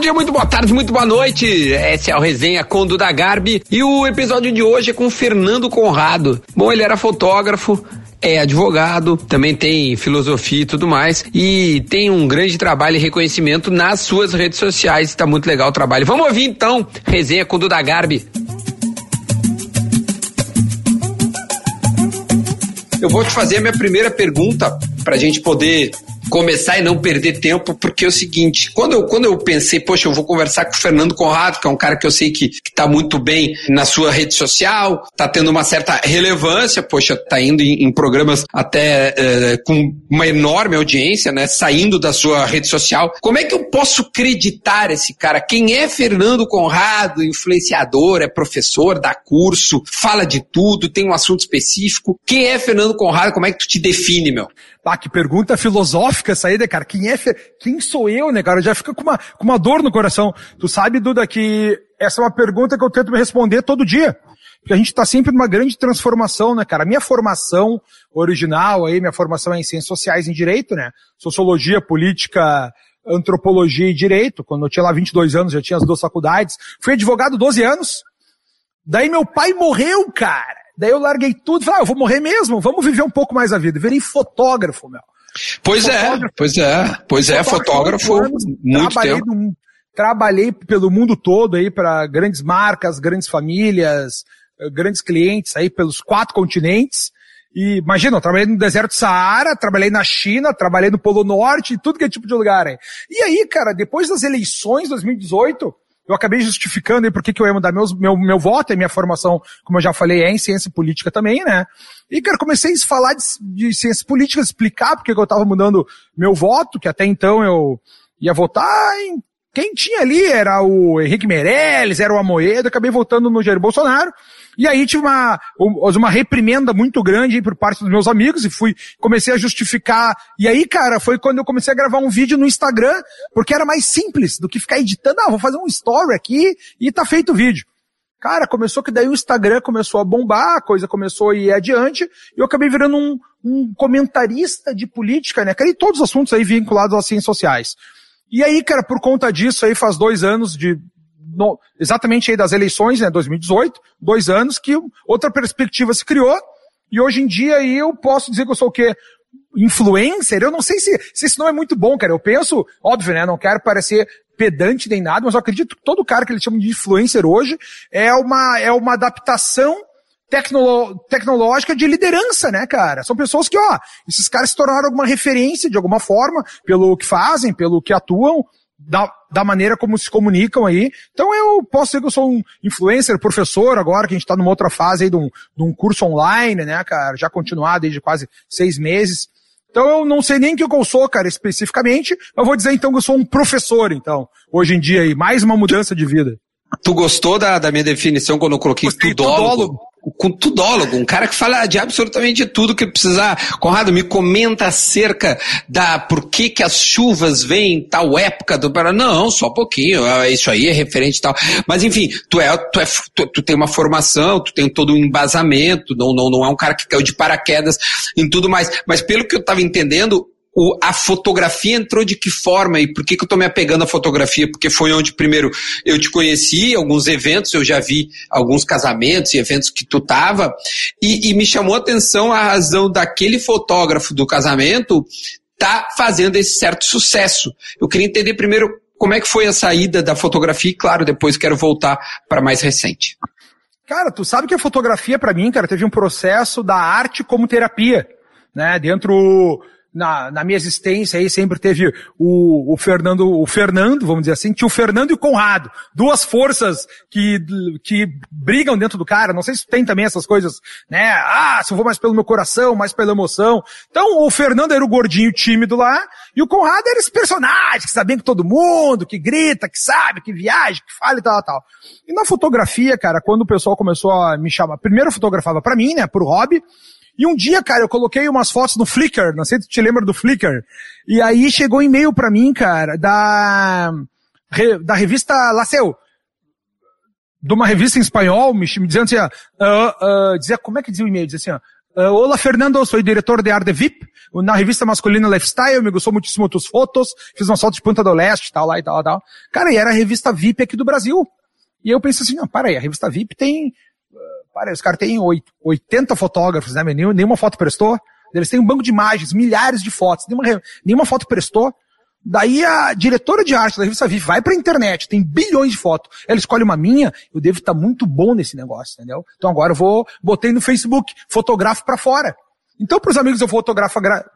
dia, muito boa tarde, muito boa noite. Esse é o Resenha com Duda Garbi e o episódio de hoje é com Fernando Conrado. Bom, ele era fotógrafo, é advogado, também tem filosofia e tudo mais, e tem um grande trabalho e reconhecimento nas suas redes sociais. Está muito legal o trabalho. Vamos ouvir então, resenha com Duda Garbi. Eu vou te fazer a minha primeira pergunta para a gente poder começar e não perder tempo, porque é o seguinte, quando eu, quando eu pensei, poxa, eu vou conversar com o Fernando Conrado, que é um cara que eu sei que, que tá muito bem na sua rede social, tá tendo uma certa relevância, poxa, tá indo em, em programas até é, com uma enorme audiência, né, saindo da sua rede social. Como é que eu posso acreditar esse cara? Quem é Fernando Conrado? Influenciador, é professor, dá curso, fala de tudo, tem um assunto específico. Quem é Fernando Conrado? Como é que tu te define, meu? Ah, que pergunta filosófica aí, né, cara? Quem é, quem sou eu, né, cara? Já fica com uma, com uma dor no coração. Tu sabe, Duda, que essa é uma pergunta que eu tento me responder todo dia. Porque a gente está sempre numa grande transformação, né, cara? Minha formação original aí, minha formação é em ciências sociais em direito, né? Sociologia, política, antropologia e direito. Quando eu tinha lá 22 anos, já tinha as duas faculdades. Fui advogado 12 anos. Daí meu pai morreu, cara. Daí eu larguei tudo falei, ah, eu vou morrer mesmo, vamos viver um pouco mais a vida. Virei fotógrafo, meu. Pois é, fotógrafo. é, pois é, pois é, fotógrafo, anos, muito trabalhei tempo. Trabalhei pelo mundo todo aí para grandes marcas, grandes famílias, eh, grandes clientes aí pelos quatro continentes. E imagina, eu trabalhei no deserto Saara, trabalhei na China, trabalhei no Polo Norte, tudo que é tipo de lugar aí. E aí, cara, depois das eleições de 2018, eu acabei justificando aí por que eu ia mudar meus, meu, meu voto, e minha formação, como eu já falei, é em ciência política também, né? E, cara, comecei a falar de, de ciência política, explicar porque eu estava mudando meu voto, que até então eu ia votar em quem tinha ali era o Henrique Meirelles, era o Amoedo, acabei votando no Jair Bolsonaro. E aí tive uma, uma reprimenda muito grande por parte dos meus amigos e fui, comecei a justificar. E aí, cara, foi quando eu comecei a gravar um vídeo no Instagram, porque era mais simples do que ficar editando. Ah, vou fazer um story aqui e tá feito o vídeo. Cara, começou que daí o Instagram começou a bombar, a coisa começou a ir adiante, e eu acabei virando um, um comentarista de política, né? Cara, e todos os assuntos aí vinculados às ciências sociais. E aí, cara, por conta disso aí faz dois anos de, no, exatamente aí das eleições, né, 2018, dois anos que outra perspectiva se criou, e hoje em dia aí eu posso dizer que eu sou o quê? Influencer? Eu não sei se, se esse nome é muito bom, cara. Eu penso, óbvio, né, não quero parecer pedante nem nada, mas eu acredito que todo cara que eles chamam de influencer hoje é uma, é uma adaptação tecnolo tecnológica de liderança, né, cara? São pessoas que, ó, esses caras se tornaram alguma referência de alguma forma, pelo que fazem, pelo que atuam, da, da maneira como se comunicam aí. Então eu posso dizer que eu sou um influencer, professor agora, que a gente está numa outra fase aí de um, de um curso online, né, cara, já continuado aí de quase seis meses. Então eu não sei nem o que eu sou, cara, especificamente, eu vou dizer então que eu sou um professor, então, hoje em dia aí, mais uma mudança de vida. Tu gostou da, da minha definição quando eu coloquei Gostei, tudólogo? tudólogo? Com tudólogo, um cara que fala de absolutamente tudo que precisar. Conrado, me comenta acerca da por que que as chuvas vêm tal época do Não, só um pouquinho, é, isso aí é referente e tal. Mas enfim, tu é, tu é, tu, tu, tem uma formação, tu tem todo um embasamento, não, não, não é um cara que caiu de paraquedas em tudo mais. Mas pelo que eu estava entendendo, o, a fotografia entrou de que forma e por que, que eu estou me apegando à fotografia? Porque foi onde primeiro eu te conheci, alguns eventos, eu já vi alguns casamentos e eventos que tu tava, e, e me chamou a atenção a razão daquele fotógrafo do casamento tá fazendo esse certo sucesso. Eu queria entender primeiro como é que foi a saída da fotografia e, claro, depois quero voltar para mais recente. Cara, tu sabe que a fotografia para mim, cara, teve um processo da arte como terapia, né? Dentro na, na minha existência aí sempre teve o, o Fernando, o Fernando, vamos dizer assim, tinha o Fernando e o Conrado. Duas forças que, que brigam dentro do cara. Não sei se tem também essas coisas, né? Ah, se eu vou mais pelo meu coração, mais pela emoção. Então o Fernando era o gordinho tímido lá, e o Conrado era esse personagem que sabia que todo mundo, que grita, que sabe, que viaja, que fala e tal, tal. E na fotografia, cara, quando o pessoal começou a me chamar, primeiro fotografava para mim, né, pro hobby, e um dia, cara, eu coloquei umas fotos no Flickr, não sei se te lembra do Flickr. E aí chegou um e-mail pra mim, cara, da, da revista Laceu. De uma revista em espanhol, me, me dizendo assim, uh, uh, dizia, como é que dizia o e-mail? Dizia assim, Uh, Olá, Fernando, sou diretor de Arte VIP, na revista masculina Lifestyle, me gostou muitíssimo tus fotos, fiz uma foto de Punta do Leste, tal, lá e tal, tal. Cara, e era a revista VIP aqui do Brasil. E eu pensei assim, não, para aí, a revista VIP tem, para os caras têm 80 fotógrafos, né, nenhuma foto prestou. Eles têm um banco de imagens, milhares de fotos, nenhuma, nenhuma foto prestou. Daí a diretora de arte da revista VIP vai pra internet, tem bilhões de fotos. Ela escolhe uma minha, eu devo estar tá muito bom nesse negócio, entendeu? Então agora eu vou, botei no Facebook, fotografo para fora. Então, para os amigos eu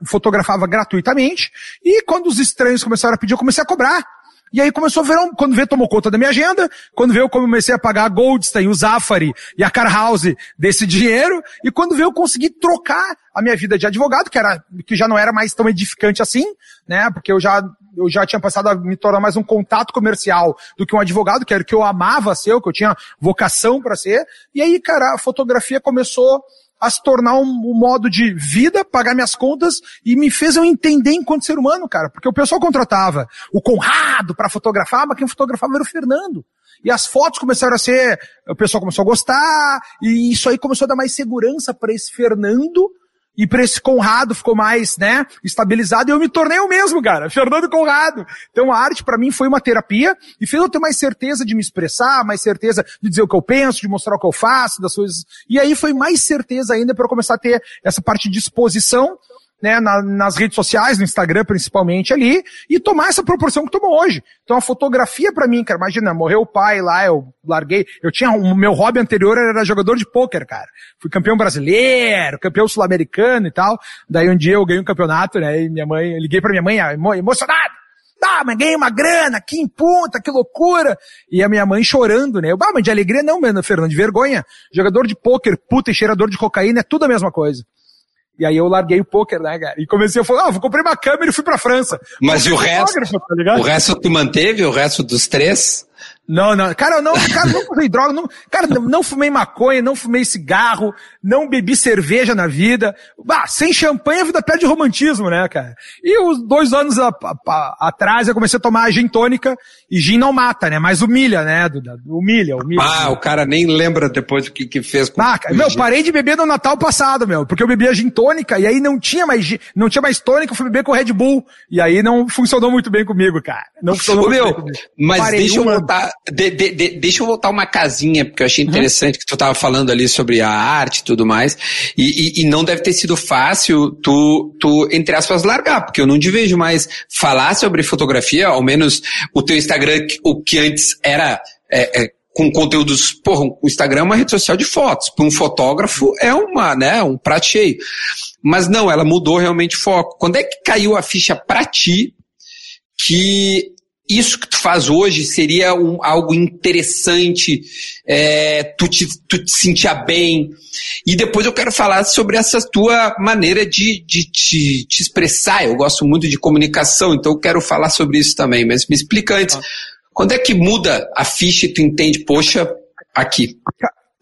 fotografava gratuitamente, e quando os estranhos começaram a pedir, eu comecei a cobrar. E aí começou a ver, quando veio tomou conta da minha agenda, quando veio eu comecei a pagar a Goldstein, o Zafari e a Car House desse dinheiro, e quando veio eu consegui trocar a minha vida de advogado, que era, que já não era mais tão edificante assim, né, porque eu já, eu já tinha passado a me tornar mais um contato comercial do que um advogado, que era o que eu amava ser, o que eu tinha vocação para ser, e aí, cara, a fotografia começou a se tornar um, um, modo de vida, pagar minhas contas e me fez eu entender enquanto ser humano, cara. Porque o pessoal contratava o Conrado para fotografar, mas quem fotografava era o Fernando. E as fotos começaram a ser, o pessoal começou a gostar, e isso aí começou a dar mais segurança para esse Fernando e para esse Conrado ficou mais, né, estabilizado e eu me tornei o mesmo, cara, Fernando Conrado. Então a arte para mim foi uma terapia e fez eu ter mais certeza de me expressar, mais certeza de dizer o que eu penso, de mostrar o que eu faço, das coisas. E aí foi mais certeza ainda para eu começar a ter essa parte de exposição né, na, nas redes sociais, no Instagram principalmente ali, e tomar essa proporção que tomou hoje. Então a fotografia para mim, cara, imagina, morreu o pai lá, eu larguei, eu tinha, o meu hobby anterior era jogador de pôquer, cara. Fui campeão brasileiro, campeão sul-americano e tal. Daí um dia eu ganhei um campeonato, né, e minha mãe, eu liguei pra minha mãe, emocionado. Ah, mas ganhei uma grana, que em punta, que loucura. E a minha mãe chorando, né? Eu, ah, mas de alegria não, Fernando, de vergonha. Jogador de pôquer, puta e cheirador de cocaína é tudo a mesma coisa. E aí eu larguei o poker, né, cara? E comecei a falar, ah, vou comprei uma câmera e fui pra França. Mas e o resto? Tá o resto tu manteve? O resto dos três? Não, não. Cara, eu não, cara, não fumei droga, não, cara, não, fumei maconha, não fumei cigarro, não bebi cerveja na vida. Bah, sem champanhe a vida perde romantismo, né, cara? E os dois anos a, a, a, atrás eu comecei a tomar gin tônica e gin não mata, né? Mas humilha, né? Humilha, humilha. Ah, o cara nem lembra depois do que, que fez com ah, meu, parei de beber no Natal passado, meu, porque eu bebia gin tônica e aí não tinha mais, não tinha mais tônica, eu fui beber com Red Bull e aí não funcionou muito bem comigo, cara. Não funcionou Ô, muito meu, bem comigo. Mas parei deixa eu voltar, de, de, de, deixa eu voltar uma casinha, porque eu achei uhum. interessante uhum. que tu estava falando ali sobre a arte e tudo mais. E, e, e, não deve ter sido fácil tu, tu, entre aspas, largar, porque eu não te vejo mais falar sobre fotografia, ao menos o teu Instagram, o que antes era. É, é, com conteúdos, porra, o Instagram é uma rede social de fotos. Para um fotógrafo é uma, né, um prato cheio. Mas não, ela mudou realmente foco. Quando é que caiu a ficha para ti que isso que tu faz hoje seria um, algo interessante, é, tu, te, tu te sentia bem. E depois eu quero falar sobre essa tua maneira de, de te, te expressar. Eu gosto muito de comunicação, então eu quero falar sobre isso também. Mas me explica antes, ah. quando é que muda a ficha e tu entende, poxa, aqui?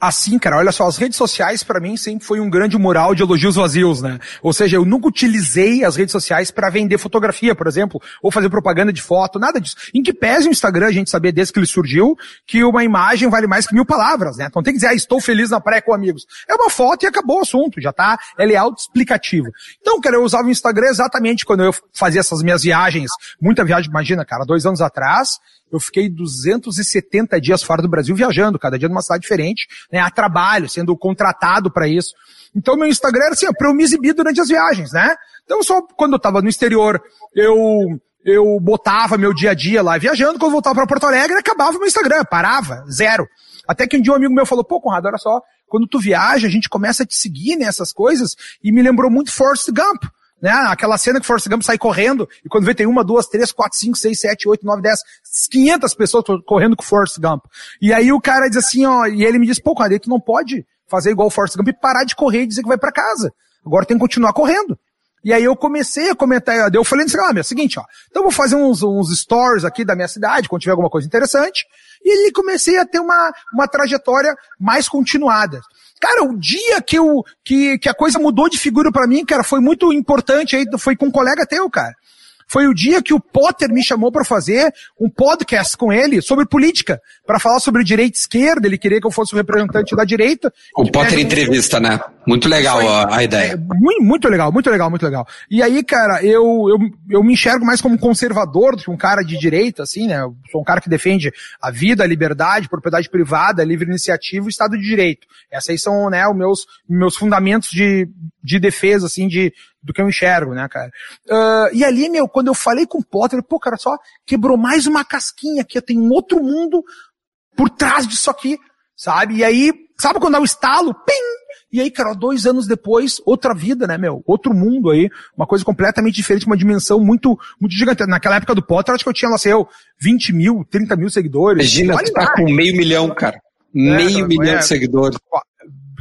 Assim, cara, olha só, as redes sociais para mim sempre foi um grande mural de elogios vazios, né? Ou seja, eu nunca utilizei as redes sociais para vender fotografia, por exemplo, ou fazer propaganda de foto, nada disso. Em que pese o Instagram, a gente sabia desde que ele surgiu, que uma imagem vale mais que mil palavras, né? Então tem que dizer, ah, estou feliz na praia com amigos. É uma foto e acabou o assunto, já tá, ele é auto-explicativo. Então, cara, eu usava o Instagram exatamente quando eu fazia essas minhas viagens, muita viagem, imagina, cara, dois anos atrás, eu fiquei 270 dias fora do Brasil viajando, cada dia numa cidade diferente, né, a trabalho, sendo contratado para isso. Então meu Instagram era assim, para eu me exibir durante as viagens, né? Então só quando eu estava no exterior, eu eu botava meu dia a dia lá viajando, quando eu voltava para Porto Alegre, acabava meu Instagram, parava, zero. Até que um dia um amigo meu falou, pô, Conrado, olha só, quando tu viaja, a gente começa a te seguir nessas coisas, e me lembrou muito Forrest Gump né? Aquela cena que Forrest Gump sai correndo e quando vê tem uma, duas, três, quatro, cinco, seis, sete, oito, nove, dez, quinhentas pessoas correndo com Forrest Gump. E aí o cara diz assim, ó, e ele me diz, pô, cara, tu não pode fazer igual o Forrest Gump e parar de correr e dizer que vai para casa. Agora tem que continuar correndo. E aí eu comecei a comentar, eu falei assim, ah, meu, é seguinte, ó, então vou fazer uns, uns stories aqui da minha cidade, quando tiver alguma coisa interessante, e aí comecei a ter uma, uma trajetória mais continuada. Cara, o dia que, eu, que, que a coisa mudou de figura para mim, cara, foi muito importante aí, foi com um colega teu, cara. Foi o dia que o Potter me chamou para fazer um podcast com ele sobre política, para falar sobre direita e esquerda. Ele queria que eu fosse o representante da direita. O Potter entrevista, né? Muito legal a, a, ideia. É, muito, muito legal, muito legal, muito legal. E aí, cara, eu, eu, eu me enxergo mais como conservador do que um cara de direita, assim, né? Eu sou um cara que defende a vida, a liberdade, propriedade privada, livre iniciativa e Estado de Direito. Esses aí são, né, os meus, meus fundamentos de, de defesa, assim, de, do que eu enxergo, né, cara. Uh, e ali, meu, quando eu falei com o Potter, pô, cara, só quebrou mais uma casquinha aqui, tem um outro mundo por trás disso aqui, sabe? E aí, sabe quando dá o estalo? Pim! E aí, cara, dois anos depois, outra vida, né, meu? Outro mundo aí, uma coisa completamente diferente, uma dimensão muito, muito gigante. Naquela época do Potter, acho que eu tinha, lá sei eu, 20 mil, 30 mil seguidores. Imagina, tu tá com meio milhão, cara. É, meio milhão é, de seguidores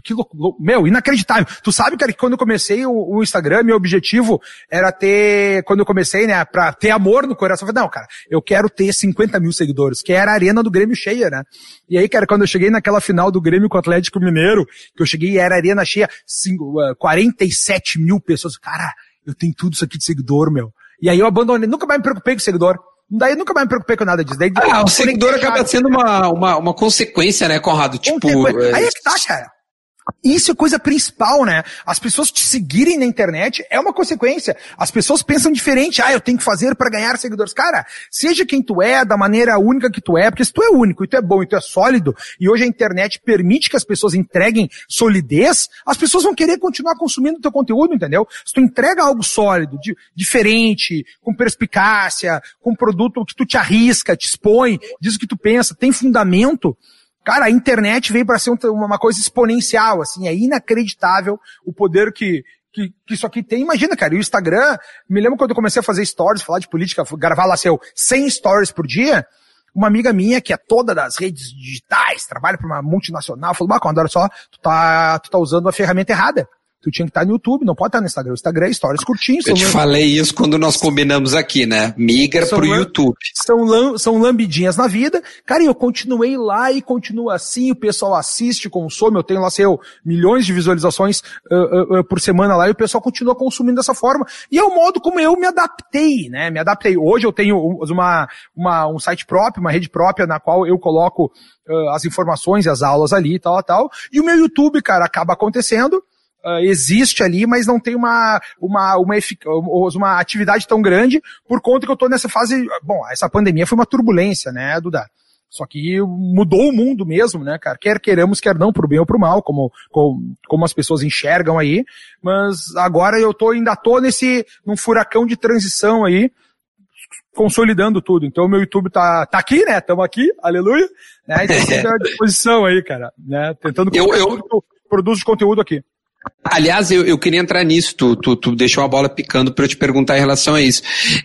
que louco, meu, inacreditável. Tu sabe, cara, que quando eu comecei o, o, Instagram, meu objetivo era ter, quando eu comecei, né, pra ter amor no coração, eu falei, não, cara, eu quero ter 50 mil seguidores, que era a arena do Grêmio cheia, né? E aí, cara, quando eu cheguei naquela final do Grêmio com o Atlético Mineiro, que eu cheguei e era a arena cheia, 47 mil pessoas, cara, eu tenho tudo isso aqui de seguidor, meu. E aí eu abandonei, nunca mais me preocupei com seguidor. Daí nunca mais me preocupei com nada disso. Daí, ah, o seguidor acaba sendo uma, uma, uma consequência, né, Conrado? Tipo. Aí é que tá, cara. Isso é coisa principal, né? As pessoas te seguirem na internet é uma consequência. As pessoas pensam diferente. Ah, eu tenho que fazer para ganhar seguidores. Cara, seja quem tu é, da maneira única que tu é, porque se tu é único, e tu é bom, e tu é sólido, e hoje a internet permite que as pessoas entreguem solidez, as pessoas vão querer continuar consumindo teu conteúdo, entendeu? Se tu entrega algo sólido, de, diferente, com perspicácia, com produto que tu te arrisca, te expõe, diz o que tu pensa, tem fundamento, Cara, a internet veio para ser uma coisa exponencial, assim, é inacreditável o poder que, que, que, isso aqui tem. Imagina, cara, e o Instagram, me lembro quando eu comecei a fazer stories, falar de política, gravar lá seu 100 stories por dia, uma amiga minha, que é toda das redes digitais, trabalha para uma multinacional, falou, Baco, olha só, tu tá, tu tá usando a ferramenta errada tu tinha que estar no YouTube, não pode estar no Instagram. O Instagram é stories curtinhos. Eu te falei isso quando nós combinamos aqui, né? Migra são pro YouTube. São, são lambidinhas na vida. Cara, e eu continuei lá e continuo assim, o pessoal assiste, consome, eu tenho lá, sei eu, milhões de visualizações uh, uh, uh, por semana lá e o pessoal continua consumindo dessa forma. E é o modo como eu me adaptei, né? Me adaptei. Hoje eu tenho uma, uma, um site próprio, uma rede própria na qual eu coloco as informações e as aulas ali e tal, tal. E o meu YouTube, cara, acaba acontecendo uh, existe ali, mas não tem uma, uma, uma, uma atividade tão grande por conta que eu tô nessa fase, bom, essa pandemia foi uma turbulência, né, Duda? Só que mudou o mundo mesmo, né, cara? Quer queiramos, quer não, pro bem ou pro mal, como, como, como as pessoas enxergam aí. Mas agora eu tô, ainda tô nesse, num furacão de transição aí, consolidando tudo. Então o meu YouTube tá, tá aqui, né? Tamo aqui, aleluia. Né? Então à disposição aí, cara. Né? Tentando eu, eu... produzo de conteúdo aqui. Aliás, eu, eu queria entrar nisso, tu, tu, tu deixou a bola picando para eu te perguntar em relação a isso.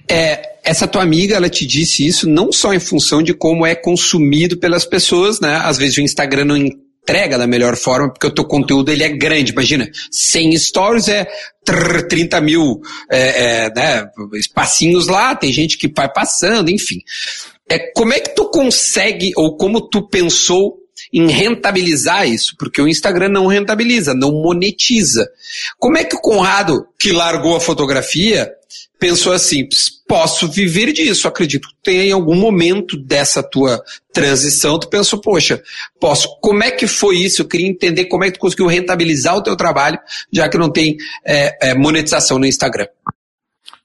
É, essa tua amiga, ela te disse isso não só em função de como é consumido pelas pessoas, né? Às vezes o Instagram não entrega da melhor forma, porque o teu conteúdo ele é grande. Imagina, 100 stories é 30 mil é, é, né, espacinhos lá, tem gente que vai passando, enfim. É, como é que tu consegue, ou como tu pensou em rentabilizar isso, porque o Instagram não rentabiliza, não monetiza. Como é que o Conrado, que largou a fotografia, pensou assim, posso viver disso, acredito que tem em algum momento dessa tua transição, tu pensou, poxa, posso, como é que foi isso? Eu queria entender como é que tu conseguiu rentabilizar o teu trabalho, já que não tem é, é, monetização no Instagram.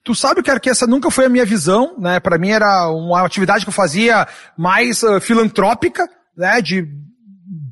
Tu sabe, cara, que essa nunca foi a minha visão, né? Para mim era uma atividade que eu fazia mais uh, filantrópica, né? De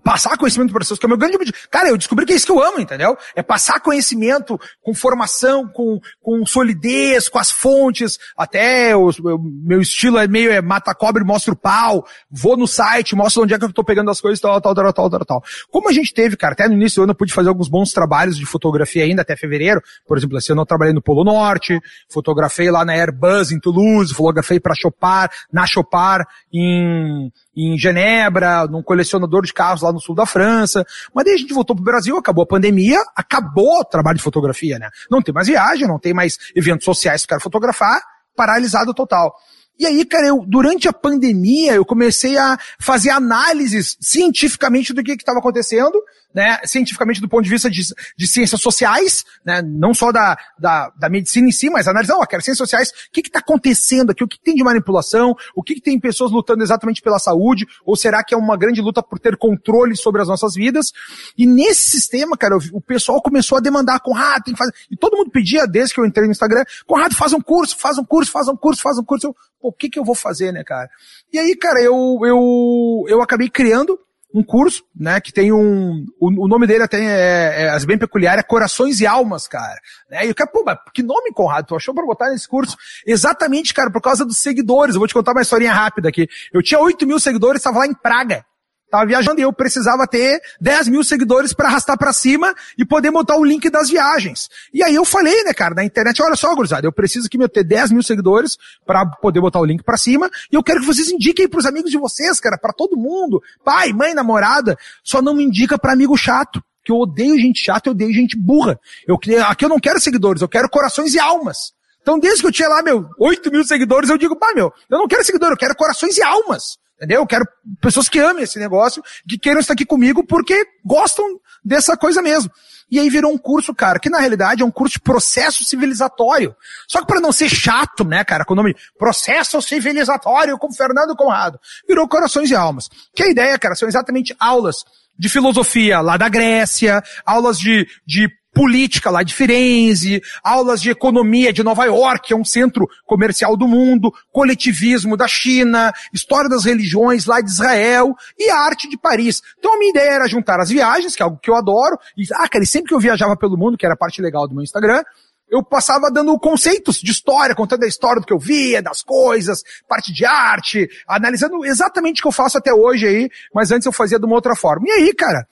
passar conhecimento para pessoas, que é o meu grande objetivo. Cara, eu descobri que é isso que eu amo, entendeu? É passar conhecimento com formação, com, com solidez, com as fontes, até o, meu estilo é meio é mata cobre, mostra o pau, vou no site, mostro onde é que eu tô pegando as coisas, tal, tal, tal, tal, tal, tal. Como a gente teve, cara, até no início do ano eu pude fazer alguns bons trabalhos de fotografia ainda, até fevereiro, por exemplo, esse ano eu trabalhei no Polo Norte, fotografei lá na Airbus em Toulouse, fotografei para Chopar, na Chopar em, em Genebra, num colecionador de carros lá no sul da França. Mas daí a gente voltou pro Brasil, acabou a pandemia, acabou o trabalho de fotografia, né? Não tem mais viagem, não tem mais eventos sociais quero fotografar, paralisado total. E aí, cara, eu, durante a pandemia, eu comecei a fazer análises cientificamente do que estava acontecendo, né, cientificamente do ponto de vista de, de ciências sociais, né, não só da, da, da medicina em si, mas analisar, ó, cara, ciências sociais, o que está acontecendo aqui, o que, que, tem de manipulação, o que, que tem pessoas lutando exatamente pela saúde, ou será que é uma grande luta por ter controle sobre as nossas vidas? E nesse sistema, cara, o pessoal começou a demandar, Conrado, tem que fazer, e todo mundo pedia, desde que eu entrei no Instagram, Conrado, faz um curso, faz um curso, faz um curso, faz um curso, eu, pô, o que que eu vou fazer, né, cara? E aí, cara, eu, eu, eu acabei criando um curso, né, que tem um, o, o nome dele até é, é, é, bem peculiar, é Corações e Almas, cara, né, e o cara, pô, mas que nome, Conrado, tu achou pra botar nesse curso? Exatamente, cara, por causa dos seguidores, eu vou te contar uma historinha rápida aqui, eu tinha 8 mil seguidores, estava lá em Praga, Tava viajando e eu precisava ter 10 mil seguidores para arrastar para cima e poder montar o link das viagens. E aí eu falei, né, cara, na internet, olha só, gurizada, eu preciso que meu ter 10 mil seguidores para poder botar o link para cima e eu quero que vocês indiquem pros amigos de vocês, cara, para todo mundo, pai, mãe, namorada, só não me indica para amigo chato que eu odeio gente chata, eu odeio gente burra. Eu, aqui eu não quero seguidores, eu quero corações e almas. Então, desde que eu tinha lá, meu, 8 mil seguidores, eu digo, pá, meu, eu não quero seguidor, eu quero corações e almas. Entendeu? Eu quero pessoas que amem esse negócio, que queiram estar aqui comigo porque gostam dessa coisa mesmo. E aí virou um curso, cara, que na realidade é um curso de processo civilizatório. Só que para não ser chato, né, cara, com o nome processo civilizatório com Fernando Conrado, virou Corações e Almas. Que a ideia, cara, são exatamente aulas de filosofia lá da Grécia, aulas de, de política lá de Firenze, aulas de economia de Nova York, que é um centro comercial do mundo, coletivismo da China, história das religiões lá de Israel e a arte de Paris. Então a minha ideia era juntar as viagens, que é algo que eu adoro, e, ah, cara, e sempre que eu viajava pelo mundo, que era a parte legal do meu Instagram, eu passava dando conceitos de história, contando a história do que eu via, das coisas, parte de arte, analisando exatamente o que eu faço até hoje aí, mas antes eu fazia de uma outra forma. E aí, cara,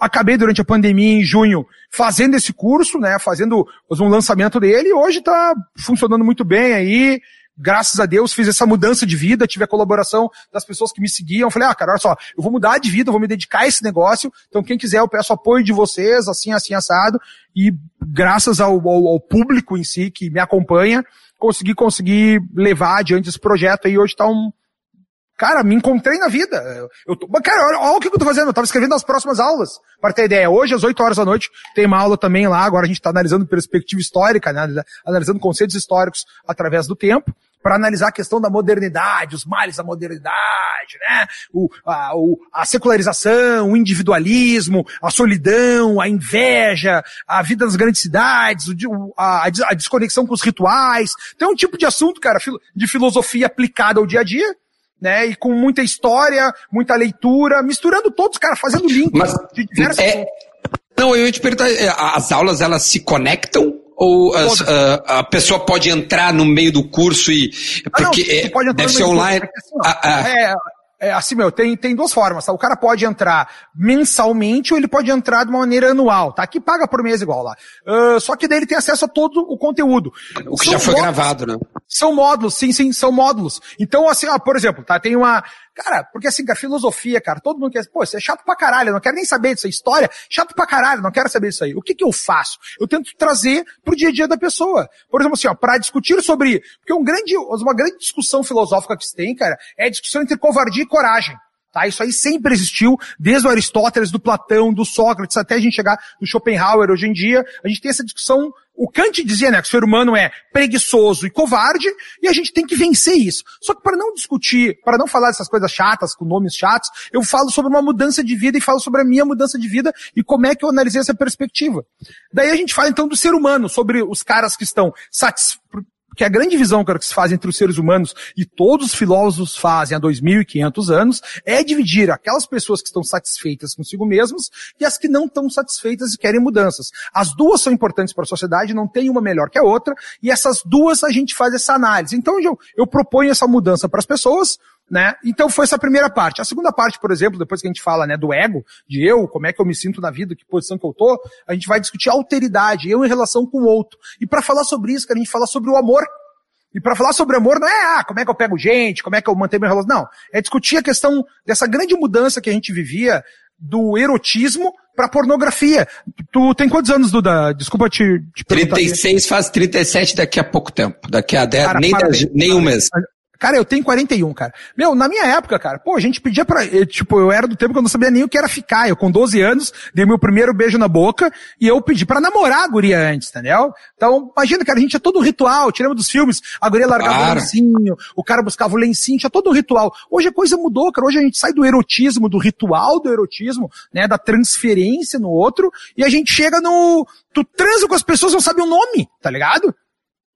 acabei durante a pandemia em junho fazendo esse curso, né, fazendo um lançamento dele e hoje está funcionando muito bem aí. Graças a Deus fiz essa mudança de vida, tive a colaboração das pessoas que me seguiam. Falei, ah, cara, olha só, eu vou mudar de vida, vou me dedicar a esse negócio. Então quem quiser eu peço apoio de vocês, assim, assim, assado. E graças ao, ao, ao público em si que me acompanha, consegui, consegui levar adiante esse projeto aí. Hoje está um, Cara, me encontrei na vida. Eu tô, cara, olha, olha, o que eu tô fazendo. Eu tava escrevendo as próximas aulas. Para ter ideia, hoje às 8 horas da noite tem uma aula também lá. Agora a gente está analisando perspectiva histórica, né? analisando conceitos históricos através do tempo para analisar a questão da modernidade, os males da modernidade, né? O, a, o, a secularização, o individualismo, a solidão, a inveja, a vida nas grandes cidades, o, a, a desconexão com os rituais. Tem um tipo de assunto, cara, de filosofia aplicada ao dia a dia, né? E com muita história, muita leitura, misturando todos, cara, fazendo link Mas, de diversos. É... Não, eu ia te perguntar, é, as aulas elas se conectam ou as, a, a, pessoa pode entrar no meio do curso e porque ah, não, é, deve ser online? Curso, assim, a, a... É, é, assim, meu, tem, tem duas formas, tá? O cara pode entrar mensalmente ou ele pode entrar de uma maneira anual, tá? Que paga por mês igual lá. Uh, só que daí ele tem acesso a todo o conteúdo. O que são já foi módulos, gravado, né? São módulos, sim, sim, são módulos. Então, assim, ó, por exemplo, tá? Tem uma, Cara, porque assim, cara, filosofia, cara, todo mundo quer, pô, isso é chato pra caralho, eu não quero nem saber disso, história, chato pra caralho, não quero saber disso aí. O que que eu faço? Eu tento trazer pro dia a dia da pessoa. Por exemplo, assim, ó, pra discutir sobre, porque um grande, uma grande discussão filosófica que se tem, cara, é a discussão entre covardia e coragem. Tá? Isso aí sempre existiu, desde o Aristóteles, do Platão, do Sócrates, até a gente chegar no Schopenhauer hoje em dia. A gente tem essa discussão. O Kant dizia, né, que o ser humano é preguiçoso e covarde, e a gente tem que vencer isso. Só que para não discutir, para não falar dessas coisas chatas, com nomes chatos, eu falo sobre uma mudança de vida e falo sobre a minha mudança de vida e como é que eu analisei essa perspectiva. Daí a gente fala então do ser humano, sobre os caras que estão satisfeitos que a grande visão que se faz entre os seres humanos e todos os filósofos fazem há 2.500 anos é dividir aquelas pessoas que estão satisfeitas consigo mesmas e as que não estão satisfeitas e querem mudanças. As duas são importantes para a sociedade, não tem uma melhor que a outra, e essas duas a gente faz essa análise. Então eu, eu proponho essa mudança para as pessoas, né? Então foi essa primeira parte. A segunda parte, por exemplo, depois que a gente fala, né, do ego, de eu, como é que eu me sinto na vida, que posição que eu tô, a gente vai discutir alteridade, eu em relação com o outro. E para falar sobre isso, que a gente fala sobre o amor. E para falar sobre amor não é, ah, como é que eu pego gente, como é que eu mantenho meu relação. Não. É discutir a questão dessa grande mudança que a gente vivia do erotismo pra pornografia. Tu tem quantos anos, Duda? Desculpa te, te 36 faz 37 daqui a pouco tempo. Daqui a 10, Cara, nem, nem um mês. Cara, eu tenho 41, cara. Meu, na minha época, cara, pô, a gente pedia pra, eu, tipo, eu era do tempo que eu não sabia nem o que era ficar. Eu com 12 anos, dei meu primeiro beijo na boca e eu pedi para namorar a guria antes, entendeu? Então, imagina, cara, a gente tinha todo um ritual, tiramos dos filmes, a guria largava claro. o lencinho, o cara buscava o lencinho, tinha todo um ritual. Hoje a coisa mudou, cara. Hoje a gente sai do erotismo, do ritual do erotismo, né, da transferência no outro, e a gente chega no, tu transa com as pessoas, não sabe o nome, tá ligado?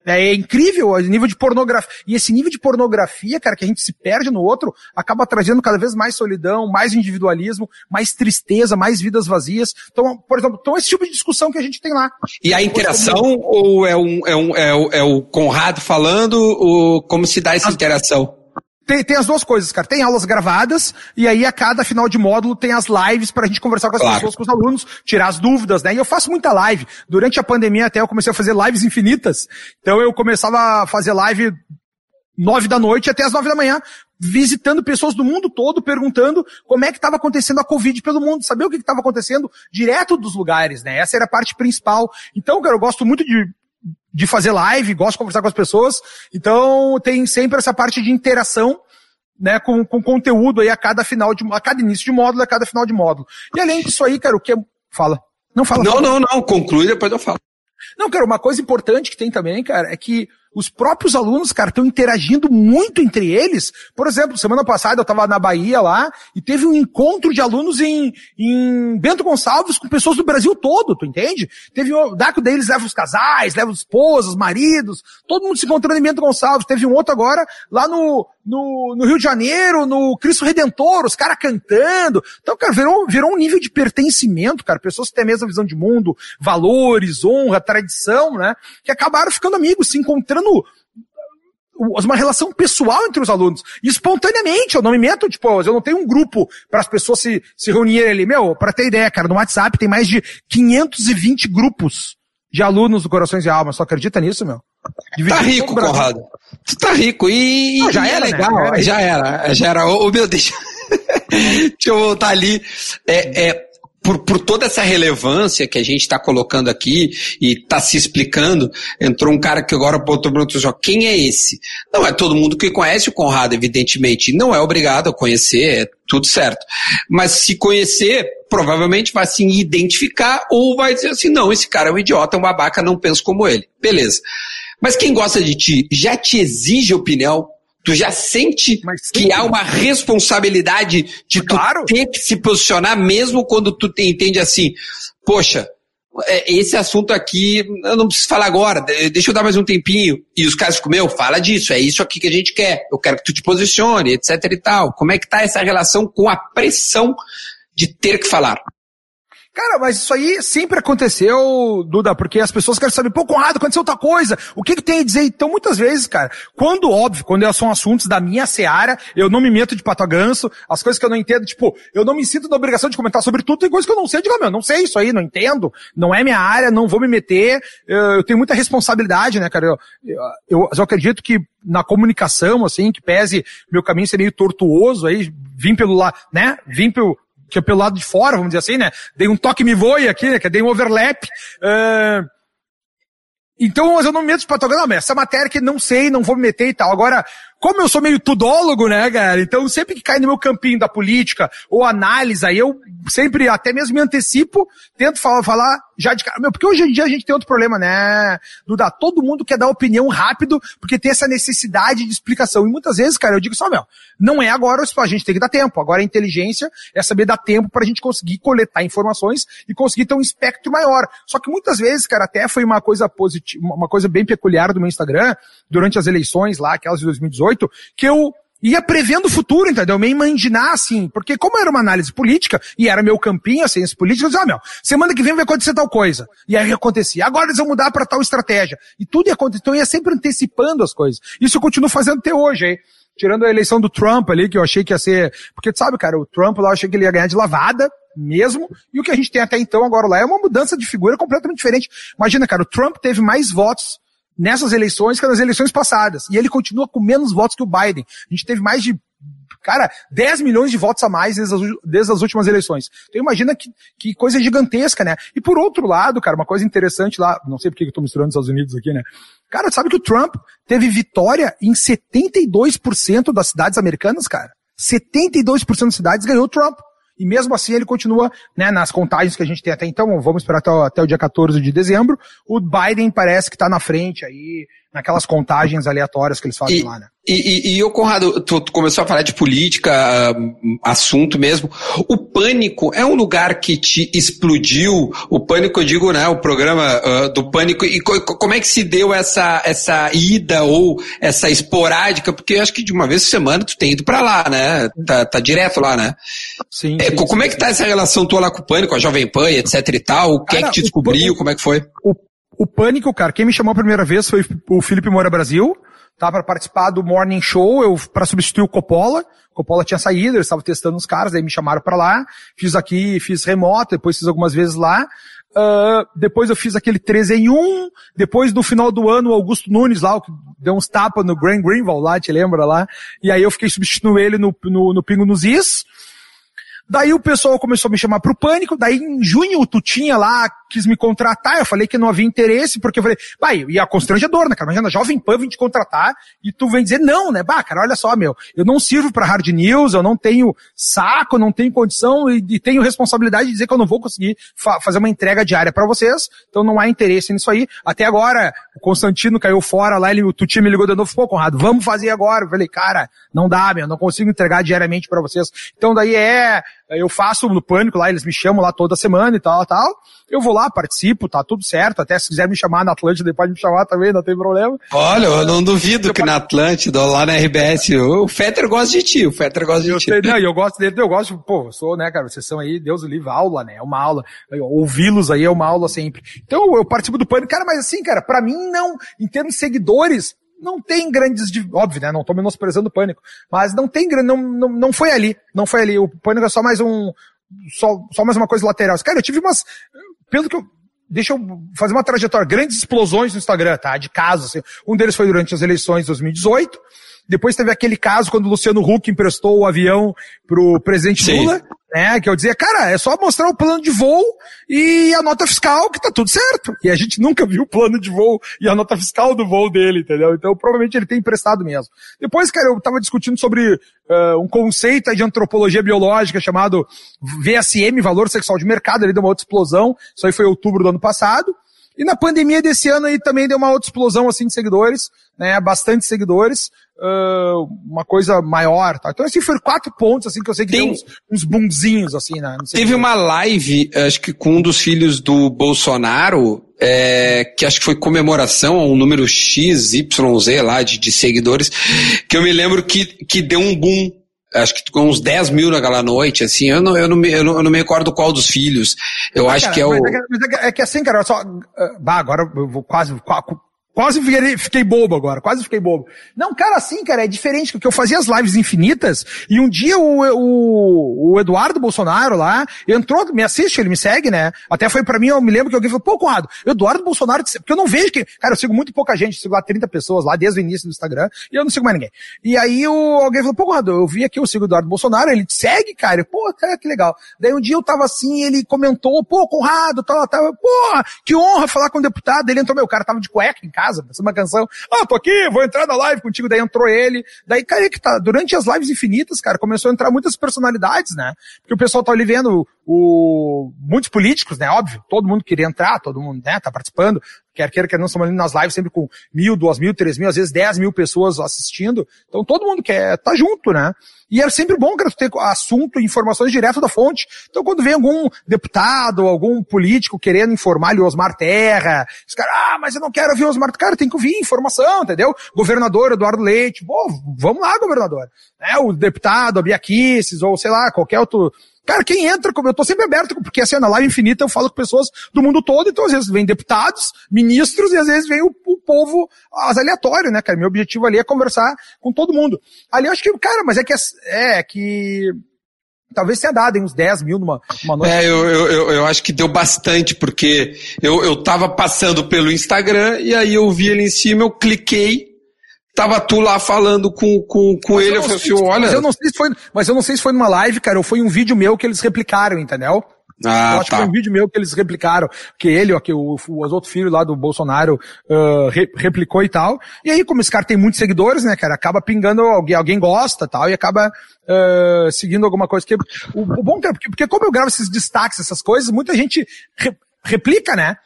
É incrível o nível de pornografia. E esse nível de pornografia, cara, que a gente se perde no outro, acaba trazendo cada vez mais solidão, mais individualismo, mais tristeza, mais vidas vazias. Então, por exemplo, então esse tipo de discussão que a gente tem lá. E a interação, ou é, um, é, um, é, o, é o Conrado falando, ou como se dá essa As... interação? Tem, tem, as duas coisas, cara. Tem aulas gravadas, e aí a cada final de módulo tem as lives pra gente conversar com as claro. pessoas, com os alunos, tirar as dúvidas, né? E eu faço muita live. Durante a pandemia até eu comecei a fazer lives infinitas. Então eu começava a fazer live nove da noite até as nove da manhã, visitando pessoas do mundo todo, perguntando como é que estava acontecendo a Covid pelo mundo, saber o que estava acontecendo direto dos lugares, né? Essa era a parte principal. Então, cara, eu gosto muito de de fazer live, gosto de conversar com as pessoas. Então tem sempre essa parte de interação, né, com, com conteúdo aí a cada final de, a cada início de módulo, a cada final de módulo. E além disso aí, cara, o que é, fala? Não fala. Não, fala. não, não, conclui depois eu falo. Não, cara, uma coisa importante que tem também, cara, é que os próprios alunos, cara, estão interagindo muito entre eles. Por exemplo, semana passada eu estava na Bahia lá e teve um encontro de alunos em, em Bento Gonçalves com pessoas do Brasil todo, tu entende? Teve um, Daco deles leva os casais, leva os esposas, maridos, todo mundo se encontrando em Bento Gonçalves. Teve um outro agora lá no, no, no Rio de Janeiro, no Cristo Redentor, os caras cantando. Então, cara, virou, virou um nível de pertencimento, cara. Pessoas que têm a mesma visão de mundo, valores, honra, tradição, né? Que acabaram ficando amigos, se encontrando uma relação pessoal entre os alunos. espontaneamente, eu não me meto, tipo, eu não tenho um grupo para as pessoas se, se reunirem ali. Meu, para ter ideia, cara, no WhatsApp tem mais de 520 grupos de alunos do Corações e Almas. Só acredita nisso, meu? Dividido tá rico, Conrado. Tu tá rico. E, não, já e é era, é legal. Né? Já era. Já era. Ô, meu, deixa... deixa eu voltar ali. É, é, por, por toda essa relevância que a gente está colocando aqui e está se explicando, entrou um cara que agora botou para outro quem é esse? Não é todo mundo que conhece o Conrado, evidentemente, não é obrigado a conhecer, é tudo certo. Mas se conhecer, provavelmente vai se identificar ou vai dizer assim, não, esse cara é um idiota, é um babaca, não penso como ele. Beleza. Mas quem gosta de ti já te exige opinião, Tu já sente que há uma responsabilidade de claro. tu ter que se posicionar mesmo quando tu te entende assim, poxa, é, esse assunto aqui, eu não preciso falar agora, deixa eu dar mais um tempinho. E os caras comeu, fala disso, é isso aqui que a gente quer. Eu quero que tu te posicione, etc e tal. Como é que tá essa relação com a pressão de ter que falar? Cara, mas isso aí sempre aconteceu, Duda, porque as pessoas querem saber, pô, Conrado, aconteceu outra coisa, o que que tem a dizer? Então, muitas vezes, cara, quando, óbvio, quando são assuntos da minha seara, eu não me meto de pato a ganso, as coisas que eu não entendo, tipo, eu não me sinto na obrigação de comentar sobre tudo, tem coisas que eu não sei, eu digo, meu, não sei isso aí, não entendo, não é minha área, não vou me meter, eu, eu tenho muita responsabilidade, né, cara, eu, eu, eu acredito que na comunicação, assim, que pese meu caminho ser meio tortuoso aí, vim pelo lá, né, vim pelo, que é pelo lado de fora, vamos dizer assim, né? Dei um toque me voe aqui, né? Que dei um overlap. Uh, então, eu não me meto de patogão, não, essa matéria que não sei, não vou me meter e tal. Agora, como eu sou meio tudólogo, né, cara? Então, sempre que cai no meu campinho da política ou análise, aí eu sempre até mesmo me antecipo, tento falar, falar já de cara. Meu, porque hoje em dia a gente tem outro problema, né, Duda? Todo mundo quer dar opinião rápido, porque tem essa necessidade de explicação. E muitas vezes, cara, eu digo só, meu, não é agora, a gente tem que dar tempo. Agora a inteligência é saber dar tempo pra gente conseguir coletar informações e conseguir ter um espectro maior. Só que muitas vezes, cara, até foi uma coisa positiva, uma coisa bem peculiar do meu Instagram, durante as eleições lá, aquelas de 2018, que eu ia prevendo o futuro, entendeu? Me imaginar assim, porque como era uma análise política, e era meu campinho, a ciência política, eu dizia, ah, meu, semana que vem vai acontecer tal coisa. E aí acontecia. Agora eles vão mudar para tal estratégia. E tudo ia acontecer, então eu ia sempre antecipando as coisas. Isso eu continuo fazendo até hoje, hein? Tirando a eleição do Trump ali, que eu achei que ia ser, porque tu sabe, cara, o Trump lá eu achei que ele ia ganhar de lavada, mesmo, e o que a gente tem até então agora lá é uma mudança de figura completamente diferente. Imagina, cara, o Trump teve mais votos nessas eleições que nas eleições passadas. E ele continua com menos votos que o Biden. A gente teve mais de Cara, 10 milhões de votos a mais desde as, desde as últimas eleições. Então imagina que, que coisa gigantesca, né? E por outro lado, cara, uma coisa interessante lá, não sei porque eu tô misturando os Estados Unidos aqui, né? Cara, sabe que o Trump teve vitória em 72% das cidades americanas, cara? 72% das cidades ganhou o Trump. E mesmo assim ele continua, né, nas contagens que a gente tem até então, vamos esperar até, até o dia 14 de dezembro, o Biden parece que está na frente aí, naquelas contagens aleatórias que eles fazem e, lá, né? E, e, e Conrado, tu, tu, começou a falar de política, assunto mesmo. O Pânico é um lugar que te explodiu? O Pânico, eu digo, né, o programa uh, do Pânico, e co como é que se deu essa, essa ida ou essa esporádica? Porque eu acho que de uma vez por semana tu tem ido pra lá, né? Tá, tá direto lá, né? Sim. É, sim como sim, é que tá essa relação tua lá com o Pânico, a Jovem Pan, etc e tal? O que Cara, é que te descobriu? como é que foi? O o Pânico, cara, quem me chamou a primeira vez foi o Felipe Moura Brasil, tá, para participar do Morning Show, eu para substituir o Coppola. Coppola tinha saído, eles estavam testando os caras, daí me chamaram para lá. Fiz aqui, fiz remoto, depois fiz algumas vezes lá. Uh, depois eu fiz aquele 3 em 1. Depois, no final do ano, o Augusto Nunes lá, que deu uns tapas no Grand Greenville lá, te lembra lá? E aí eu fiquei substituindo ele no, no, no Pingo nos Is. Daí o pessoal começou a me chamar pro pânico, daí em junho tu tinha lá, quis me contratar, eu falei que não havia interesse, porque eu falei, vai, e a constrangedor, né, cara, imagina, Jovem Pan vem te contratar, e tu vem dizer não, né, bah, cara, olha só, meu, eu não sirvo para hard news, eu não tenho saco, não tenho condição, e, e tenho responsabilidade de dizer que eu não vou conseguir fa fazer uma entrega diária para vocês, então não há interesse nisso aí. Até agora, o Constantino caiu fora lá, ele, o Tuti me ligou de novo, pô, Conrado, vamos fazer agora. Eu falei, cara, não dá, meu, não consigo entregar diariamente para vocês. Então daí é, eu faço no Pânico lá, eles me chamam lá toda semana e tal, tal. Eu vou lá, participo, tá tudo certo. Até se quiser me chamar na Atlântida, pode me chamar também, não tem problema. Olha, eu não duvido eu que na Atlântida, lá na RBS, o Fetter gosta de ti, o Fetter gosta de eu ti. Sei, não, eu gosto dele, eu gosto, pô, sou, né, cara, vocês são aí, Deus o livre, aula, né, é uma aula. Ouvi-los aí é uma aula sempre. Então eu participo do Pânico, cara, mas assim, cara, pra mim não, em termos de seguidores, não tem grandes, óbvio, né? Não tô menosprezando o pânico, mas não tem não, não, não foi ali, não foi ali. O pânico é só mais um, só, só mais uma coisa lateral. Cara, eu tive umas, pelo que eu, deixa eu fazer uma trajetória, grandes explosões no Instagram, tá? De casos, assim. Um deles foi durante as eleições de 2018, depois teve aquele caso quando o Luciano Huck emprestou o avião pro presidente Sim. Lula, né? Que eu dizia, cara, é só mostrar o plano de voo e a nota fiscal que tá tudo certo. E a gente nunca viu o plano de voo e a nota fiscal do voo dele, entendeu? Então provavelmente ele tem emprestado mesmo. Depois, cara, eu tava discutindo sobre uh, um conceito de antropologia biológica chamado VSM, Valor Sexual de Mercado, ele deu uma outra explosão. Isso aí foi outubro do ano passado. E na pandemia desse ano aí também deu uma outra explosão assim de seguidores, né? Bastante seguidores, uh, uma coisa maior, tá? Então assim foram quatro pontos assim que eu sei que Tem... deu uns, uns bunzinhos assim, né? Teve uma live, acho que com um dos filhos do Bolsonaro, é, que acho que foi comemoração a um número X, Y, lá de, de seguidores, que eu me lembro que, que deu um boom acho que com uns 10 mil naquela noite, assim, eu não, eu não, me, eu não, eu não me recordo qual dos filhos. Eu ah, acho cara, que é o. É que, é que, assim, cara, só. Uh, bah, agora eu vou quase. Quase fiquei, fiquei bobo agora, quase fiquei bobo. Não, cara, assim, cara, é diferente, porque eu fazia as lives infinitas, e um dia o, o, o Eduardo Bolsonaro lá, entrou, me assiste, ele me segue, né? Até foi para mim, eu me lembro que alguém falou, pô, Conrado, Eduardo Bolsonaro, porque eu não vejo que, cara, eu sigo muito pouca gente, sigo lá 30 pessoas lá desde o início do Instagram, e eu não sigo mais ninguém. E aí o, alguém falou, pô, Conrado, eu vi aqui, eu sigo o Eduardo Bolsonaro, ele te segue, cara, eu, pô, cara, que legal. Daí um dia eu tava assim, ele comentou, pô, Conrado, tal, tal, pô, que honra falar com o deputado, ele entrou, meu, cara tava de cueca em casa, pensando uma canção, ah, tô aqui, vou entrar na live contigo, daí entrou ele, daí, cara, que tá, durante as lives infinitas, cara, começou a entrar muitas personalidades, né? Porque o pessoal tá ali vendo o, muitos políticos, né? Óbvio, todo mundo queria entrar, todo mundo, né, tá participando, quer queira, quer não, estamos ali nas lives sempre com mil, duas mil, três mil, às vezes dez mil pessoas assistindo. Então todo mundo quer tá junto, né? E é sempre bom, cara, ter assunto e informações direto da fonte. Então quando vem algum deputado, algum político querendo informar ali o Osmar Terra, os caras, ah, mas eu não quero ouvir o Osmar, cara, tem que ouvir informação, entendeu? Governador Eduardo Leite, pô, vamos lá, governador. É, o deputado, a Bia Kisses, ou sei lá, qualquer outro Cara, quem entra, eu tô sempre aberto, porque assim, na live infinita eu falo com pessoas do mundo todo, então às vezes vem deputados, ministros, e às vezes vem o, o povo, as aleatórios, né, cara? Meu objetivo ali é conversar com todo mundo. Ali eu acho que, cara, mas é que, é, é que, talvez tenha dado uns 10 mil numa, numa noite. É, eu, eu, eu acho que deu bastante, porque eu, eu tava passando pelo Instagram, e aí eu vi ele em cima, eu cliquei, tava tu lá falando com, com, com ele, eu falei assim, olha... Mas eu, não sei se foi, mas eu não sei se foi numa live, cara, ou foi um vídeo meu que eles replicaram, entendeu? Ah, eu acho tá. que foi um vídeo meu que eles replicaram, que ele, ó, que o, o, os outros filhos lá do Bolsonaro uh, re, replicou e tal. E aí, como esse cara tem muitos seguidores, né, cara, acaba pingando, alguém, alguém gosta tal, e acaba uh, seguindo alguma coisa. Que, o, o bom é, porque, porque como eu gravo esses destaques, essas coisas, muita gente re, replica, né?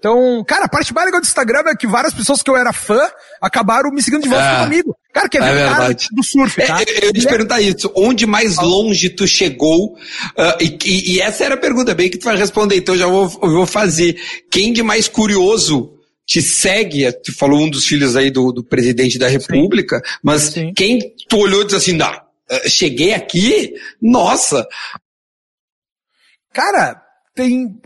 Então, cara, a parte mais legal do Instagram é que várias pessoas que eu era fã acabaram me seguindo de volta é, comigo. Cara, que é, é verdade. do surf, tá? É, eu ia te perguntar isso. Onde mais longe tu chegou? Uh, e, e, e, essa era a pergunta, bem que tu vai responder, então já vou, vou fazer. Quem de mais curioso te segue? Tu falou um dos filhos aí do, do presidente da república, Sim. mas Sim. quem tu olhou e disse assim, não, cheguei aqui? Nossa! Cara, tem...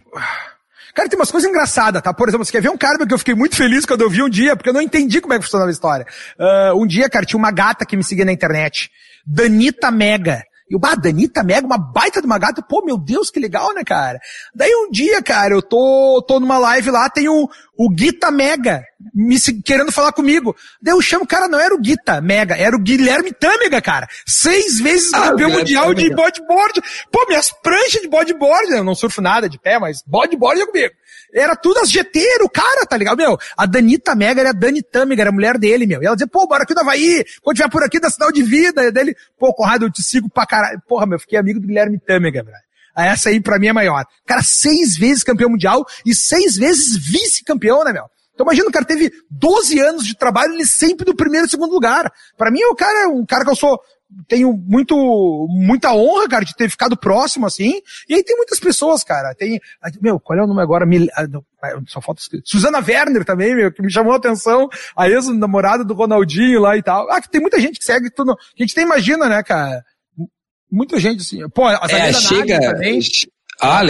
Cara, tem umas coisas engraçadas, tá? Por exemplo, você quer ver um cara que eu fiquei muito feliz quando eu vi um dia, porque eu não entendi como é que funcionava a história. Uh, um dia, cara, tinha uma gata que me seguia na internet. Danita Mega. E o bah, Danita Mega, uma baita de uma gata, pô, meu Deus, que legal, né, cara? Daí um dia, cara, eu tô, tô numa live lá, tem o, o Guita Mega me querendo falar comigo. Daí eu chamo, cara, não era o Guita Mega, era o Guilherme Tâmega, cara. Seis vezes ah, campeão mundial Tâmega. de bodyboard. Pô, minhas pranchas de bodyboard, eu não surfo nada de pé, mas bodyboard é comigo. Era tudo as GT, o cara, tá ligado? Meu, a Danita Mega era a Dani Tâmega, era a mulher dele, meu. E ela dizia, pô, bora aqui no Havaí, quando tiver por aqui da sinal de vida. E dele, pô, Conrado, eu te sigo pra caralho. Porra, meu, fiquei amigo do Guilherme Tâmega, velho. Essa aí pra mim é maior. Cara, seis vezes campeão mundial e seis vezes vice-campeão, né, meu? Então imagina, o cara teve 12 anos de trabalho, ele sempre do primeiro e segundo lugar. Para mim, o cara é um cara que eu sou tenho muito, muita honra, cara, de ter ficado próximo, assim. E aí tem muitas pessoas, cara. Tem, meu, qual é o nome agora? Mil, ah, ah, só falta Suzana Werner também, meu, que me chamou a atenção. A ex-namorada do Ronaldinho lá e tal. Ah, que tem muita gente que segue tudo. Que a gente nem imagina, né, cara? Muita gente, assim. Pô, a é, chega, também. Ah,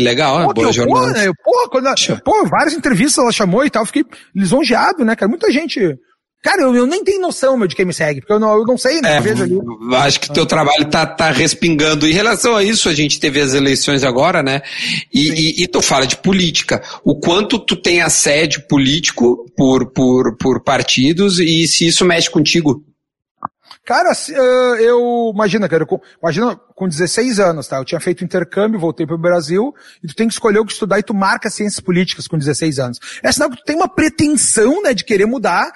legal. Pô, boa porra, né? porra, quando ela, pô, várias entrevistas ela chamou e tal, fiquei lisonjeado, né, cara? Muita gente Cara, eu, eu, nem tenho noção, meu, de quem me segue, porque eu não, eu não sei, né? É, vejo ali. Acho que teu trabalho tá, tá respingando. Em relação a isso, a gente teve as eleições agora, né? E, e, e, tu fala de política. O quanto tu tem assédio político por, por, por partidos e se isso mexe contigo? Cara, eu, imagina, cara, eu, imagina com 16 anos, tá? Eu tinha feito intercâmbio, voltei para o Brasil, e tu tem que escolher o que estudar e tu marca ciências políticas com 16 anos. É sinal que tu tem uma pretensão, né, de querer mudar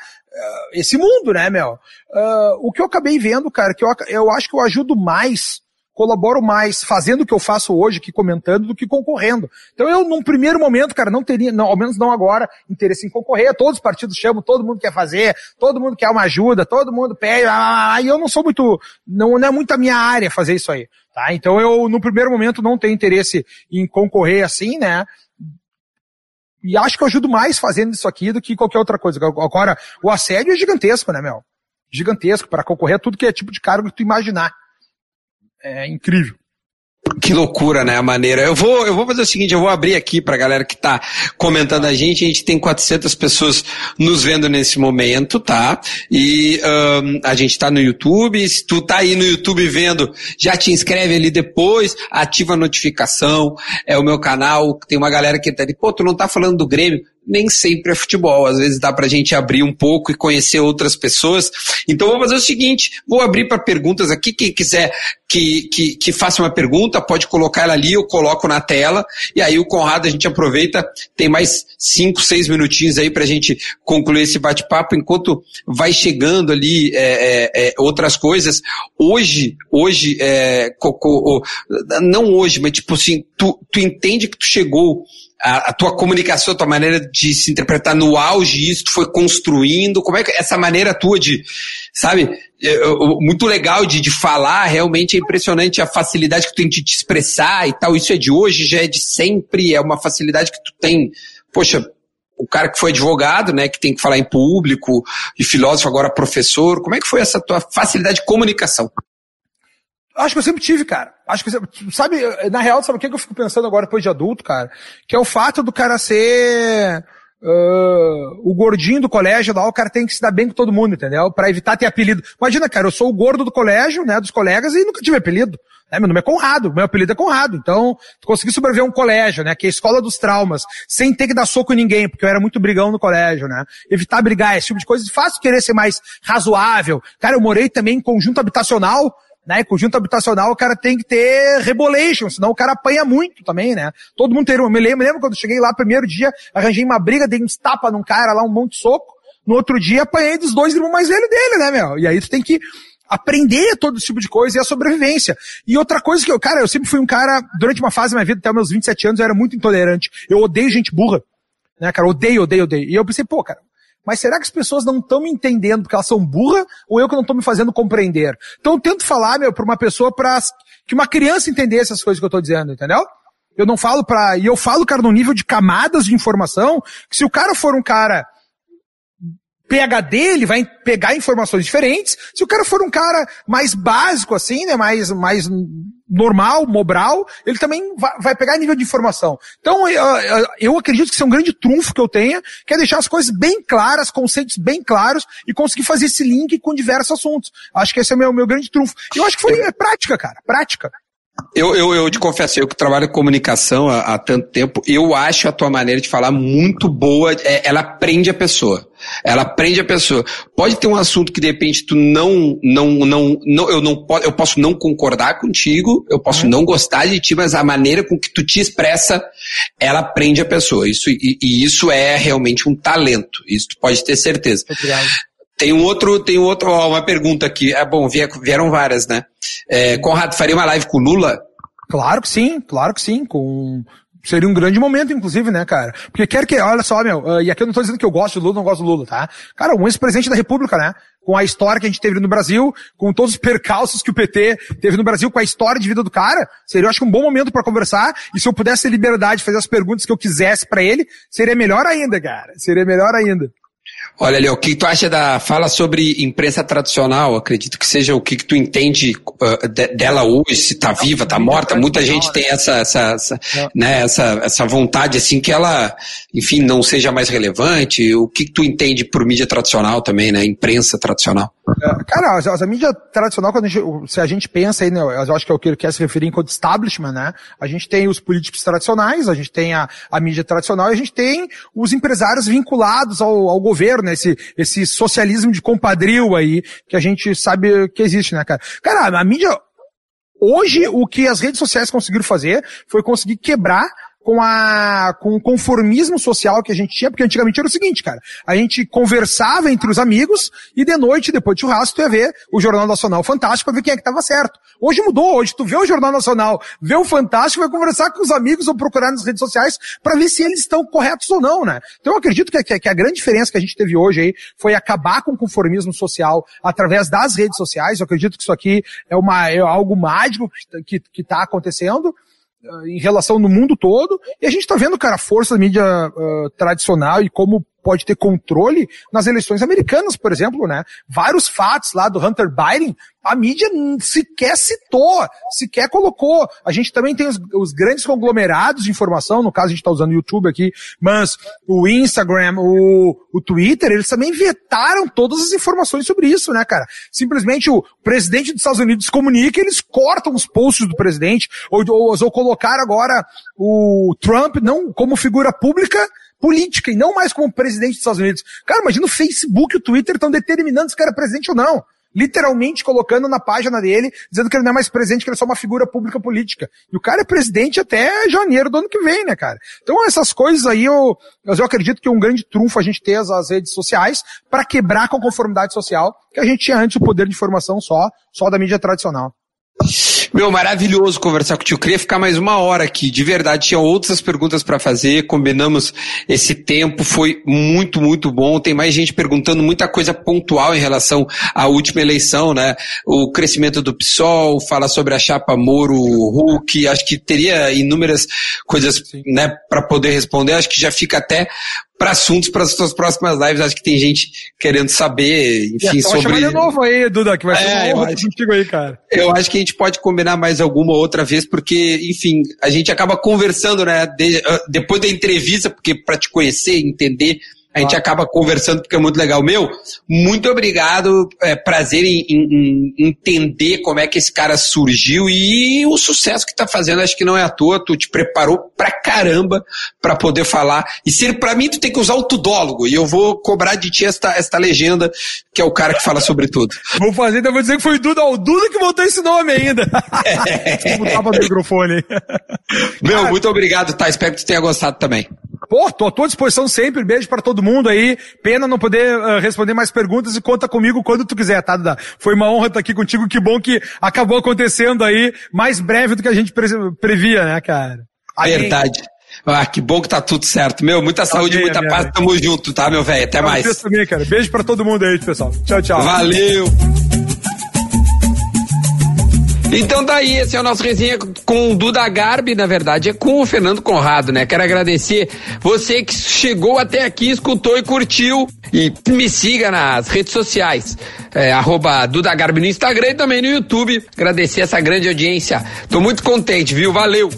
esse mundo, né, meu? Uh, o que eu acabei vendo, cara, que eu, eu acho que eu ajudo mais, colaboro mais fazendo o que eu faço hoje que comentando do que concorrendo. Então eu, num primeiro momento, cara, não teria, não, ao menos não agora, interesse em concorrer. Todos os partidos chamam, todo mundo quer fazer, todo mundo quer uma ajuda, todo mundo pede, ah, e eu não sou muito, não, não é muito a minha área fazer isso aí. Tá? Então eu, no primeiro momento, não tenho interesse em concorrer assim, né? E acho que eu ajudo mais fazendo isso aqui do que qualquer outra coisa. Agora, o assédio é gigantesco, né, Mel? Gigantesco, para concorrer a tudo que é tipo de cargo que tu imaginar. É incrível. Que loucura, né, a maneira. Eu vou, eu vou fazer o seguinte, eu vou abrir aqui pra galera que tá comentando a gente. A gente tem 400 pessoas nos vendo nesse momento, tá? E um, a gente tá no YouTube. Se tu tá aí no YouTube vendo, já te inscreve ali depois, ativa a notificação. É o meu canal. Tem uma galera que tá ali, pô, tu não tá falando do Grêmio nem sempre é futebol. Às vezes dá pra gente abrir um pouco e conhecer outras pessoas. Então vou fazer o seguinte, vou abrir para perguntas aqui. Quem quiser que, que, que faça uma pergunta, pode colocar ela ali, eu coloco na tela. E aí o Conrado a gente aproveita, tem mais cinco, seis minutinhos aí pra gente concluir esse bate-papo, enquanto vai chegando ali é, é, é, outras coisas. Hoje, hoje, é, não hoje, mas tipo assim, tu, tu entende que tu chegou a, a, tua comunicação, a tua maneira de se interpretar no auge, isso tu foi construindo, como é que essa maneira tua de, sabe, é, muito legal de, de falar, realmente é impressionante a facilidade que tu tem de te expressar e tal, isso é de hoje, já é de sempre, é uma facilidade que tu tem, poxa, o cara que foi advogado, né, que tem que falar em público, e filósofo agora professor, como é que foi essa tua facilidade de comunicação? Acho que eu sempre tive, cara. Acho que sempre, sabe, na real, sabe o que eu fico pensando agora depois de adulto, cara? Que é o fato do cara ser Uh, o gordinho do colégio lá, o cara tem que se dar bem com todo mundo, entendeu? Para evitar ter apelido. Imagina, cara, eu sou o gordo do colégio, né, dos colegas e nunca tive apelido. Né? Meu nome é Conrado, meu apelido é Conrado. Então, consegui sobreviver a um colégio, né, que é a escola dos traumas, sem ter que dar soco em ninguém, porque eu era muito brigão no colégio, né? Evitar brigar, esse tipo de coisa. Fácil querer ser mais razoável. Cara, eu morei também em conjunto habitacional, né? Conjunto habitacional, o cara tem que ter rebolation, senão o cara apanha muito também, né? Todo mundo tem, eu me lembro, lembro quando cheguei lá, primeiro dia, arranjei uma briga, dei uns tapas num cara lá, um monte de soco. No outro dia, apanhei dos dois irmãos mais velhos dele, né, meu? E aí tu tem que aprender todo esse tipo de coisa e a sobrevivência. E outra coisa que eu, cara, eu sempre fui um cara, durante uma fase da minha vida, até meus 27 anos, eu era muito intolerante. Eu odeio gente burra. Né, cara? Odeio, odeio, odeio. E eu pensei, pô, cara, mas será que as pessoas não estão me entendendo porque elas são burras ou eu que não estou me fazendo compreender? Então eu tento falar, meu, para uma pessoa para que uma criança entendesse essas coisas que eu estou dizendo, entendeu? Eu não falo para e eu falo, cara, no nível de camadas de informação, que se o cara for um cara PHD, ele vai pegar informações diferentes. Se o cara for um cara mais básico, assim, né, mais, mais normal, mobral, ele também vai, pegar nível de informação. Então, eu, eu acredito que isso é um grande trunfo que eu tenha, que é deixar as coisas bem claras, conceitos bem claros e conseguir fazer esse link com diversos assuntos. Acho que esse é o meu, meu grande trunfo. E eu acho que foi é prática, cara, prática. Eu, eu, eu te confesso, eu que trabalho em comunicação há, há, tanto tempo, eu acho a tua maneira de falar muito boa, é, ela prende a pessoa. Ela prende a pessoa. Pode ter um assunto que de repente tu não, não, não, não eu não eu posso não concordar contigo, eu posso uhum. não gostar de ti, mas a maneira com que tu te expressa, ela prende a pessoa. Isso, e, e isso é realmente um talento. Isso tu pode ter certeza. Obrigado. Tem um outro, tem um outro, ó, uma pergunta aqui. É bom, vieram várias, né? É, Conrado, faria uma live com o Lula? Claro que sim, claro que sim, com seria um grande momento, inclusive, né, cara? Porque quer que, olha só, meu, uh, e aqui eu não tô dizendo que eu gosto do Lula, não gosto do Lula, tá? Cara, um ex-presidente da República, né? Com a história que a gente teve no Brasil, com todos os percalços que o PT teve no Brasil, com a história de vida do cara, seria, eu acho um bom momento para conversar, e se eu pudesse ter liberdade de fazer as perguntas que eu quisesse para ele, seria melhor ainda, cara. Seria melhor ainda. Olha, Léo, o que tu acha da fala sobre imprensa tradicional? Acredito que seja o que, que tu entende uh, de, dela hoje, se tá viva, tá morta. Muita gente tem essa, essa, essa, né, essa, essa vontade assim que ela, enfim, não seja mais relevante. O que, que tu entende por mídia tradicional também, né? Imprensa tradicional? É, cara, a, a, mídia tradicional, quando a gente, se a gente pensa aí, né, eu acho que é o que ele quer se referir enquanto establishment, né? A gente tem os políticos tradicionais, a gente tem a, a mídia tradicional e a gente tem os empresários vinculados ao, ao governo, né? Esse, esse socialismo de compadril aí, que a gente sabe que existe, né, cara? Cara, a mídia, hoje, o que as redes sociais conseguiram fazer foi conseguir quebrar com a com o conformismo social que a gente tinha, porque antigamente era o seguinte, cara, a gente conversava entre os amigos e de noite, depois de churrasco, tu ia ver o Jornal Nacional Fantástico para ver quem é que tava certo. Hoje mudou, hoje tu vê o Jornal Nacional, vê o Fantástico, vai conversar com os amigos ou procurar nas redes sociais para ver se eles estão corretos ou não, né? Então eu acredito que, que, que, a grande diferença que a gente teve hoje aí foi acabar com o conformismo social através das redes sociais. Eu acredito que isso aqui é uma é algo mágico que, que, que tá acontecendo em relação no mundo todo, e a gente está vendo, cara, a força da mídia uh, tradicional e como pode ter controle nas eleições americanas, por exemplo, né? Vários fatos lá do Hunter Biden, a mídia sequer citou, sequer colocou. A gente também tem os, os grandes conglomerados de informação, no caso a gente está usando o YouTube aqui, mas o Instagram, o, o Twitter, eles também vetaram todas as informações sobre isso, né, cara? Simplesmente o presidente dos Estados Unidos comunica, eles cortam os posts do presidente, ou, ou, ou colocar agora o Trump não como figura pública, política e não mais como presidente dos Estados Unidos. Cara, imagina o Facebook e o Twitter estão determinando se o cara é presidente ou não. Literalmente colocando na página dele, dizendo que ele não é mais presidente, que ele é só uma figura pública política. E o cara é presidente até janeiro do ano que vem, né, cara? Então essas coisas aí eu, eu acredito que é um grande trunfo a gente ter as, redes sociais para quebrar com a conformidade social que a gente tinha antes o poder de informação só, só da mídia tradicional. Meu, maravilhoso conversar contigo. Queria ficar mais uma hora aqui. De verdade, tinha outras perguntas para fazer. Combinamos esse tempo. Foi muito, muito bom. Tem mais gente perguntando muita coisa pontual em relação à última eleição, né? O crescimento do PSOL, fala sobre a chapa Moro Hulk. Acho que teria inúmeras coisas, né, para poder responder. Acho que já fica até para assuntos para as suas próximas lives. Acho que tem gente querendo saber, enfim, é, sobre. de novo aí, Duda, que vai ser é, uma honra acho, contigo aí, cara. Eu acho que a gente pode combinar mais alguma outra vez, porque, enfim, a gente acaba conversando, né, ah, depois da entrevista, porque para te conhecer, entender a gente acaba conversando porque é muito legal. Meu, muito obrigado. É prazer em, em, em, entender como é que esse cara surgiu e o sucesso que tá fazendo. Acho que não é à toa. Tu te preparou pra caramba pra poder falar. E se para mim tu tem que usar o tudólogo e eu vou cobrar de ti esta, esta legenda que é o cara que fala sobre tudo. vou fazer, então vou dizer que foi o Duda, o Duda que botou esse nome ainda. É. Botar o microfone. Meu, cara, muito obrigado, tá? Espero que tu tenha gostado também. Pô, tô à tua disposição sempre. Beijo para todo mundo aí. Pena não poder uh, responder mais perguntas e conta comigo quando tu quiser, tá, Duda? Foi uma honra estar aqui contigo. Que bom que acabou acontecendo aí mais breve do que a gente pre previa, né, cara? Verdade. Ah, que bom que tá tudo certo. Meu, muita saúde, muita paz. Tamo junto, tá, meu velho? Até mais. Também, cara. Beijo para todo mundo aí, pessoal. Tchau, tchau. Valeu. Então daí, tá esse é o nosso resenha com o Duda Garbi, na verdade, é com o Fernando Conrado, né? Quero agradecer você que chegou até aqui, escutou e curtiu. E me siga nas redes sociais, é, arroba Duda Garbi no Instagram e também no YouTube. Agradecer essa grande audiência. Tô muito contente, viu? Valeu!